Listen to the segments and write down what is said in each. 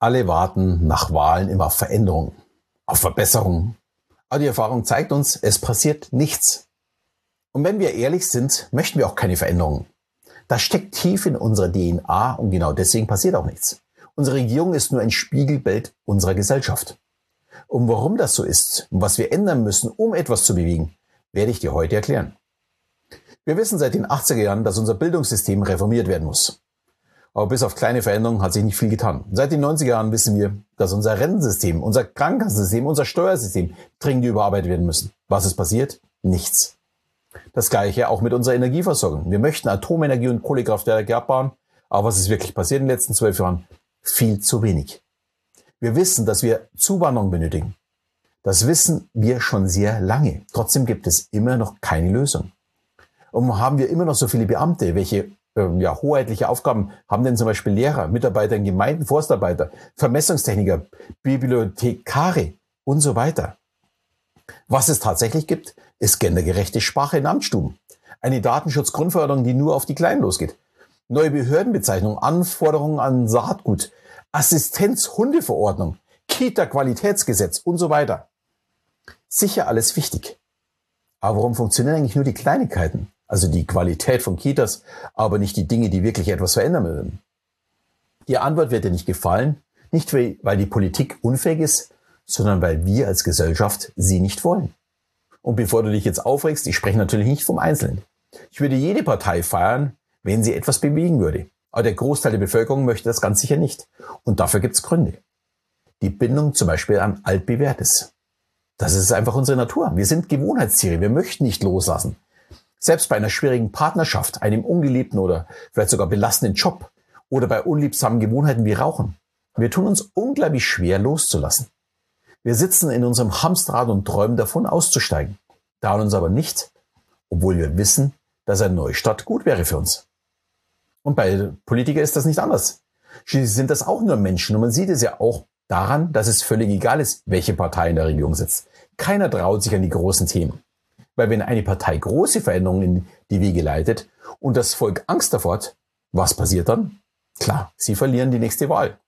Alle warten nach Wahlen immer auf Veränderungen, auf Verbesserungen. Aber die Erfahrung zeigt uns, es passiert nichts. Und wenn wir ehrlich sind, möchten wir auch keine Veränderungen. Das steckt tief in unserer DNA und genau deswegen passiert auch nichts. Unsere Regierung ist nur ein Spiegelbild unserer Gesellschaft. Und warum das so ist und was wir ändern müssen, um etwas zu bewegen, werde ich dir heute erklären. Wir wissen seit den 80er Jahren, dass unser Bildungssystem reformiert werden muss. Aber bis auf kleine Veränderungen hat sich nicht viel getan. Seit den 90er Jahren wissen wir, dass unser Rentensystem, unser Krankenkassensystem, unser Steuersystem dringend überarbeitet werden müssen. Was ist passiert? Nichts. Das gleiche auch mit unserer Energieversorgung. Wir möchten Atomenergie und Kohlekraftwerke abbauen, aber was ist wirklich passiert in den letzten zwölf Jahren? Viel zu wenig. Wir wissen, dass wir Zuwanderung benötigen. Das wissen wir schon sehr lange. Trotzdem gibt es immer noch keine Lösung. Und haben wir immer noch so viele Beamte? Welche ja, hoheitliche Aufgaben haben denn zum Beispiel Lehrer, Mitarbeiter in Gemeinden, Forstarbeiter, Vermessungstechniker, Bibliothekare und so weiter? Was es tatsächlich gibt, ist gendergerechte Sprache in Amtsstuben. Eine Datenschutzgrundverordnung, die nur auf die Kleinen losgeht. Neue Behördenbezeichnungen, Anforderungen an Saatgut, Assistenzhundeverordnung, Kita-Qualitätsgesetz und so weiter. Sicher alles wichtig. Aber warum funktionieren eigentlich nur die Kleinigkeiten? Also die Qualität von Kitas, aber nicht die Dinge, die wirklich etwas verändern würden. Die Antwort wird dir nicht gefallen, nicht weil die Politik unfähig ist, sondern weil wir als Gesellschaft sie nicht wollen. Und bevor du dich jetzt aufregst, ich spreche natürlich nicht vom Einzelnen. Ich würde jede Partei feiern, wenn sie etwas bewegen würde. Aber der Großteil der Bevölkerung möchte das ganz sicher nicht. Und dafür gibt es Gründe. Die Bindung zum Beispiel an altbewährtes. Das ist einfach unsere Natur. Wir sind Gewohnheitstiere. Wir möchten nicht loslassen. Selbst bei einer schwierigen Partnerschaft, einem ungeliebten oder vielleicht sogar belastenden Job oder bei unliebsamen Gewohnheiten wie Rauchen. Wir tun uns unglaublich schwer loszulassen. Wir sitzen in unserem Hamsterrad und träumen davon auszusteigen, trauen uns aber nicht, obwohl wir wissen, dass ein Neustart gut wäre für uns. Und bei Politikern ist das nicht anders. Schließlich sind das auch nur Menschen und man sieht es ja auch daran, dass es völlig egal ist, welche Partei in der Regierung sitzt. Keiner traut sich an die großen Themen. Weil wenn eine Partei große Veränderungen in die Wege leitet und das Volk Angst davor hat, was passiert dann? Klar, sie verlieren die nächste Wahl.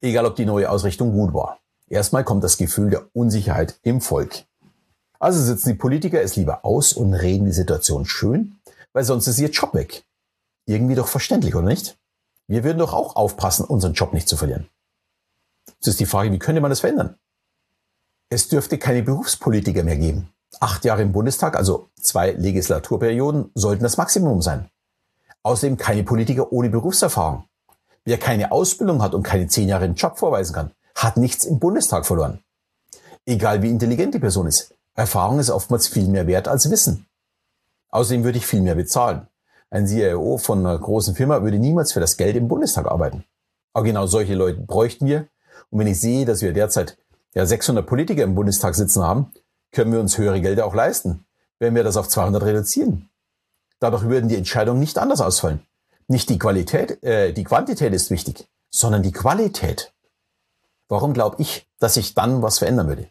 Egal ob die neue Ausrichtung gut war. Erstmal kommt das Gefühl der Unsicherheit im Volk. Also sitzen die Politiker es lieber aus und reden die Situation schön, weil sonst ist ihr Job weg. Irgendwie doch verständlich, oder nicht? Wir würden doch auch aufpassen, unseren Job nicht zu verlieren. Jetzt ist die Frage, wie könnte man das verändern? Es dürfte keine Berufspolitiker mehr geben. Acht Jahre im Bundestag, also zwei Legislaturperioden, sollten das Maximum sein. Außerdem keine Politiker ohne Berufserfahrung. Wer keine Ausbildung hat und keine zehn Jahre im Job vorweisen kann, hat nichts im Bundestag verloren. Egal wie intelligent die Person ist. Erfahrung ist oftmals viel mehr wert als Wissen. Außerdem würde ich viel mehr bezahlen. Ein CIO von einer großen Firma würde niemals für das Geld im Bundestag arbeiten. Aber genau solche Leute bräuchten wir. Und wenn ich sehe, dass wir derzeit ja 600 Politiker im Bundestag sitzen haben, können wir uns höhere Gelder auch leisten, wenn wir das auf 200 reduzieren. Dadurch würden die Entscheidungen nicht anders ausfallen. Nicht die Qualität, äh, die Quantität ist wichtig, sondern die Qualität. Warum glaube ich, dass sich dann was verändern würde?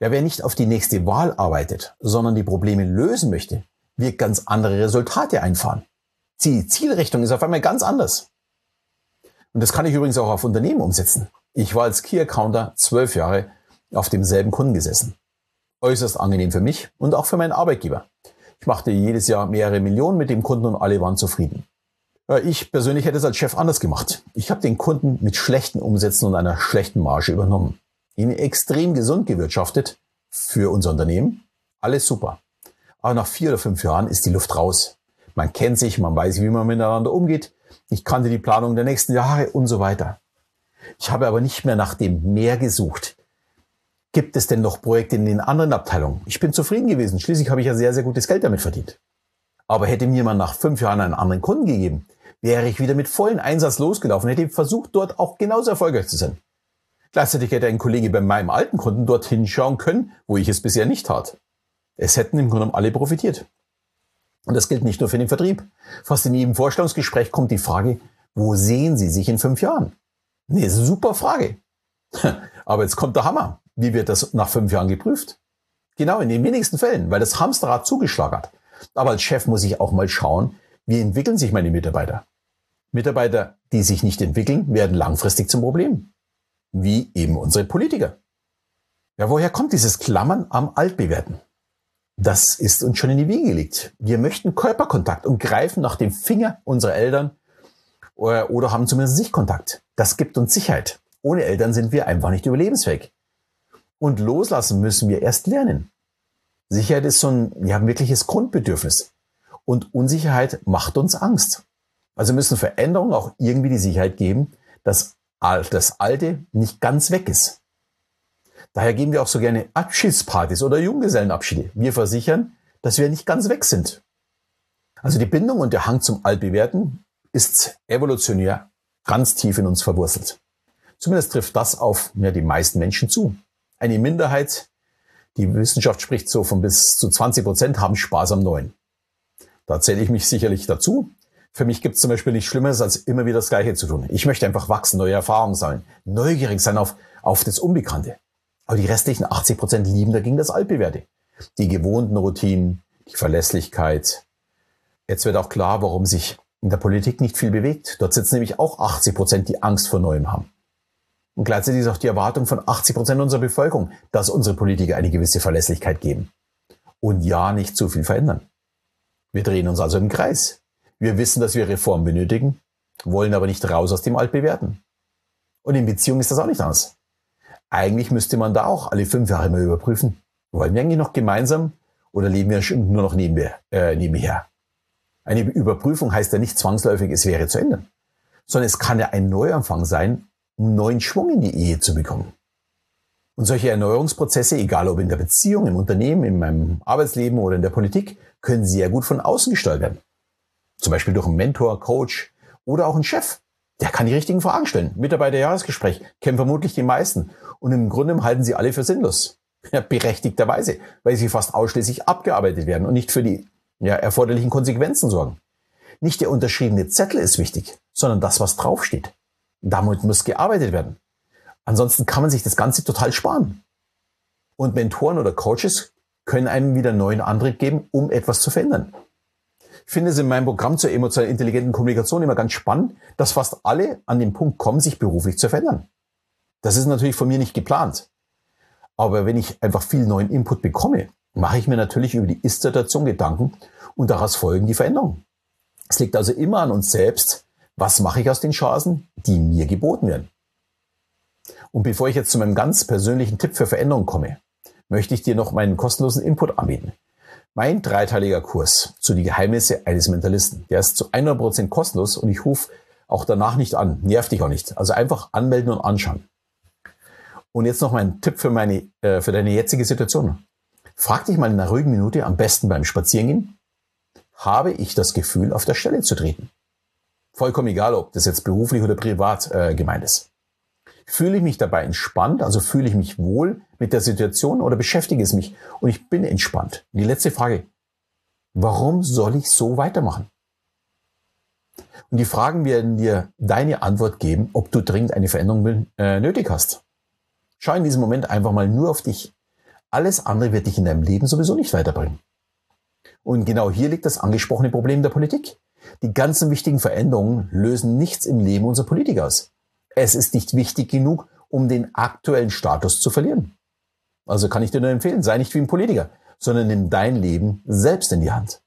Ja, wer nicht auf die nächste Wahl arbeitet, sondern die Probleme lösen möchte, wird ganz andere Resultate einfahren. Die Zielrichtung ist auf einmal ganz anders. Und das kann ich übrigens auch auf Unternehmen umsetzen. Ich war als Key Accounter zwölf Jahre auf demselben Kunden gesessen. Äußerst angenehm für mich und auch für meinen Arbeitgeber. Ich machte jedes Jahr mehrere Millionen mit dem Kunden und alle waren zufrieden. Ich persönlich hätte es als Chef anders gemacht. Ich habe den Kunden mit schlechten Umsätzen und einer schlechten Marge übernommen. Ihn extrem gesund gewirtschaftet für unser Unternehmen. Alles super. Aber nach vier oder fünf Jahren ist die Luft raus. Man kennt sich, man weiß, wie man miteinander umgeht. Ich kannte die Planung der nächsten Jahre und so weiter. Ich habe aber nicht mehr nach dem Mehr gesucht. Gibt es denn noch Projekte in den anderen Abteilungen? Ich bin zufrieden gewesen. Schließlich habe ich ja sehr, sehr gutes Geld damit verdient. Aber hätte mir man nach fünf Jahren einen anderen Kunden gegeben, wäre ich wieder mit vollen Einsatz losgelaufen, hätte versucht, dort auch genauso erfolgreich zu sein. Gleichzeitig hätte ein Kollege bei meinem alten Kunden dorthin schauen können, wo ich es bisher nicht tat. Es hätten im Grunde genommen alle profitiert. Und das gilt nicht nur für den Vertrieb. Fast in jedem Vorstellungsgespräch kommt die Frage, wo sehen Sie sich in fünf Jahren? Nee, super Frage. Aber jetzt kommt der Hammer. Wie wird das nach fünf Jahren geprüft? Genau, in den wenigsten Fällen, weil das Hamsterrad zugeschlagen hat. Aber als Chef muss ich auch mal schauen, wie entwickeln sich meine Mitarbeiter? Mitarbeiter, die sich nicht entwickeln, werden langfristig zum Problem. wie eben unsere Politiker. Ja, woher kommt dieses Klammern am Altbewerten? Das ist uns schon in die Wiege gelegt. Wir möchten Körperkontakt und greifen nach dem Finger unserer Eltern oder, äh, oder haben zumindest Sichtkontakt. Das gibt uns Sicherheit. Ohne Eltern sind wir einfach nicht überlebensfähig. Und loslassen müssen wir erst lernen. Sicherheit ist so ein ja, wirkliches Grundbedürfnis. Und Unsicherheit macht uns Angst. Also müssen Veränderungen auch irgendwie die Sicherheit geben, dass das Alte nicht ganz weg ist. Daher geben wir auch so gerne Abschiedspartys oder Junggesellenabschiede. Wir versichern, dass wir nicht ganz weg sind. Also die Bindung und der Hang zum Altbewerten ist evolutionär ganz tief in uns verwurzelt. Zumindest trifft das auf ja, die meisten Menschen zu. Eine Minderheit, die Wissenschaft spricht so von bis zu 20 Prozent, haben Spaß am Neuen. Da zähle ich mich sicherlich dazu. Für mich gibt es zum Beispiel nichts Schlimmeres, als immer wieder das Gleiche zu tun. Ich möchte einfach wachsen, neue Erfahrungen sammeln, neugierig sein auf, auf das Unbekannte. Aber die restlichen 80 Prozent lieben dagegen das Altbewährte. Die gewohnten Routinen, die Verlässlichkeit. Jetzt wird auch klar, warum sich in der Politik nicht viel bewegt. Dort sitzen nämlich auch 80 Prozent, die Angst vor Neuem haben. Und gleichzeitig ist auch die Erwartung von 80 Prozent unserer Bevölkerung, dass unsere Politiker eine gewisse Verlässlichkeit geben. Und ja, nicht zu viel verändern. Wir drehen uns also im Kreis. Wir wissen, dass wir Reformen benötigen, wollen aber nicht raus aus dem Altbewerten. Und in Beziehungen ist das auch nicht anders. Eigentlich müsste man da auch alle fünf Jahre mal überprüfen. Wollen wir eigentlich noch gemeinsam oder leben wir nur noch nebenher? Äh, nebenher? Eine Überprüfung heißt ja nicht zwangsläufig, es wäre zu ändern, sondern es kann ja ein Neuanfang sein, um neuen Schwung in die Ehe zu bekommen. Und solche Erneuerungsprozesse, egal ob in der Beziehung, im Unternehmen, in meinem Arbeitsleben oder in der Politik, können sehr gut von außen gesteuert werden. Zum Beispiel durch einen Mentor, Coach oder auch einen Chef. Der kann die richtigen Fragen stellen. Mitarbeiterjahresgespräch kennen vermutlich die meisten. Und im Grunde halten sie alle für sinnlos. Ja, berechtigterweise, weil sie fast ausschließlich abgearbeitet werden und nicht für die ja, erforderlichen Konsequenzen sorgen. Nicht der unterschriebene Zettel ist wichtig, sondern das, was draufsteht. Damit muss gearbeitet werden. Ansonsten kann man sich das Ganze total sparen. Und Mentoren oder Coaches können einem wieder neuen Antrieb geben, um etwas zu verändern. Ich finde es in meinem Programm zur emotional intelligenten Kommunikation immer ganz spannend, dass fast alle an den Punkt kommen, sich beruflich zu verändern. Das ist natürlich von mir nicht geplant. Aber wenn ich einfach viel neuen Input bekomme, mache ich mir natürlich über die Ist-Situation Gedanken und daraus folgen die Veränderungen. Es liegt also immer an uns selbst, was mache ich aus den Chancen, die mir geboten werden. Und bevor ich jetzt zu meinem ganz persönlichen Tipp für Veränderung komme, möchte ich dir noch meinen kostenlosen Input anbieten. Mein dreiteiliger Kurs zu die Geheimnisse eines Mentalisten, der ist zu 100% kostenlos und ich rufe auch danach nicht an, nervt dich auch nicht. Also einfach anmelden und anschauen. Und jetzt noch mein Tipp für, meine, äh, für deine jetzige Situation. Frag dich mal in einer ruhigen Minute, am besten beim Spazierengehen, habe ich das Gefühl, auf der Stelle zu treten? Vollkommen egal, ob das jetzt beruflich oder privat äh, gemeint ist. Fühle ich mich dabei entspannt, also fühle ich mich wohl mit der Situation oder beschäftige es mich und ich bin entspannt? Die letzte Frage, warum soll ich so weitermachen? Und die Fragen werden dir deine Antwort geben, ob du dringend eine Veränderung äh, nötig hast. Schau in diesem Moment einfach mal nur auf dich. Alles andere wird dich in deinem Leben sowieso nicht weiterbringen. Und genau hier liegt das angesprochene Problem der Politik. Die ganzen wichtigen Veränderungen lösen nichts im Leben unserer Politiker aus. Es ist nicht wichtig genug, um den aktuellen Status zu verlieren. Also kann ich dir nur empfehlen, sei nicht wie ein Politiker, sondern nimm dein Leben selbst in die Hand.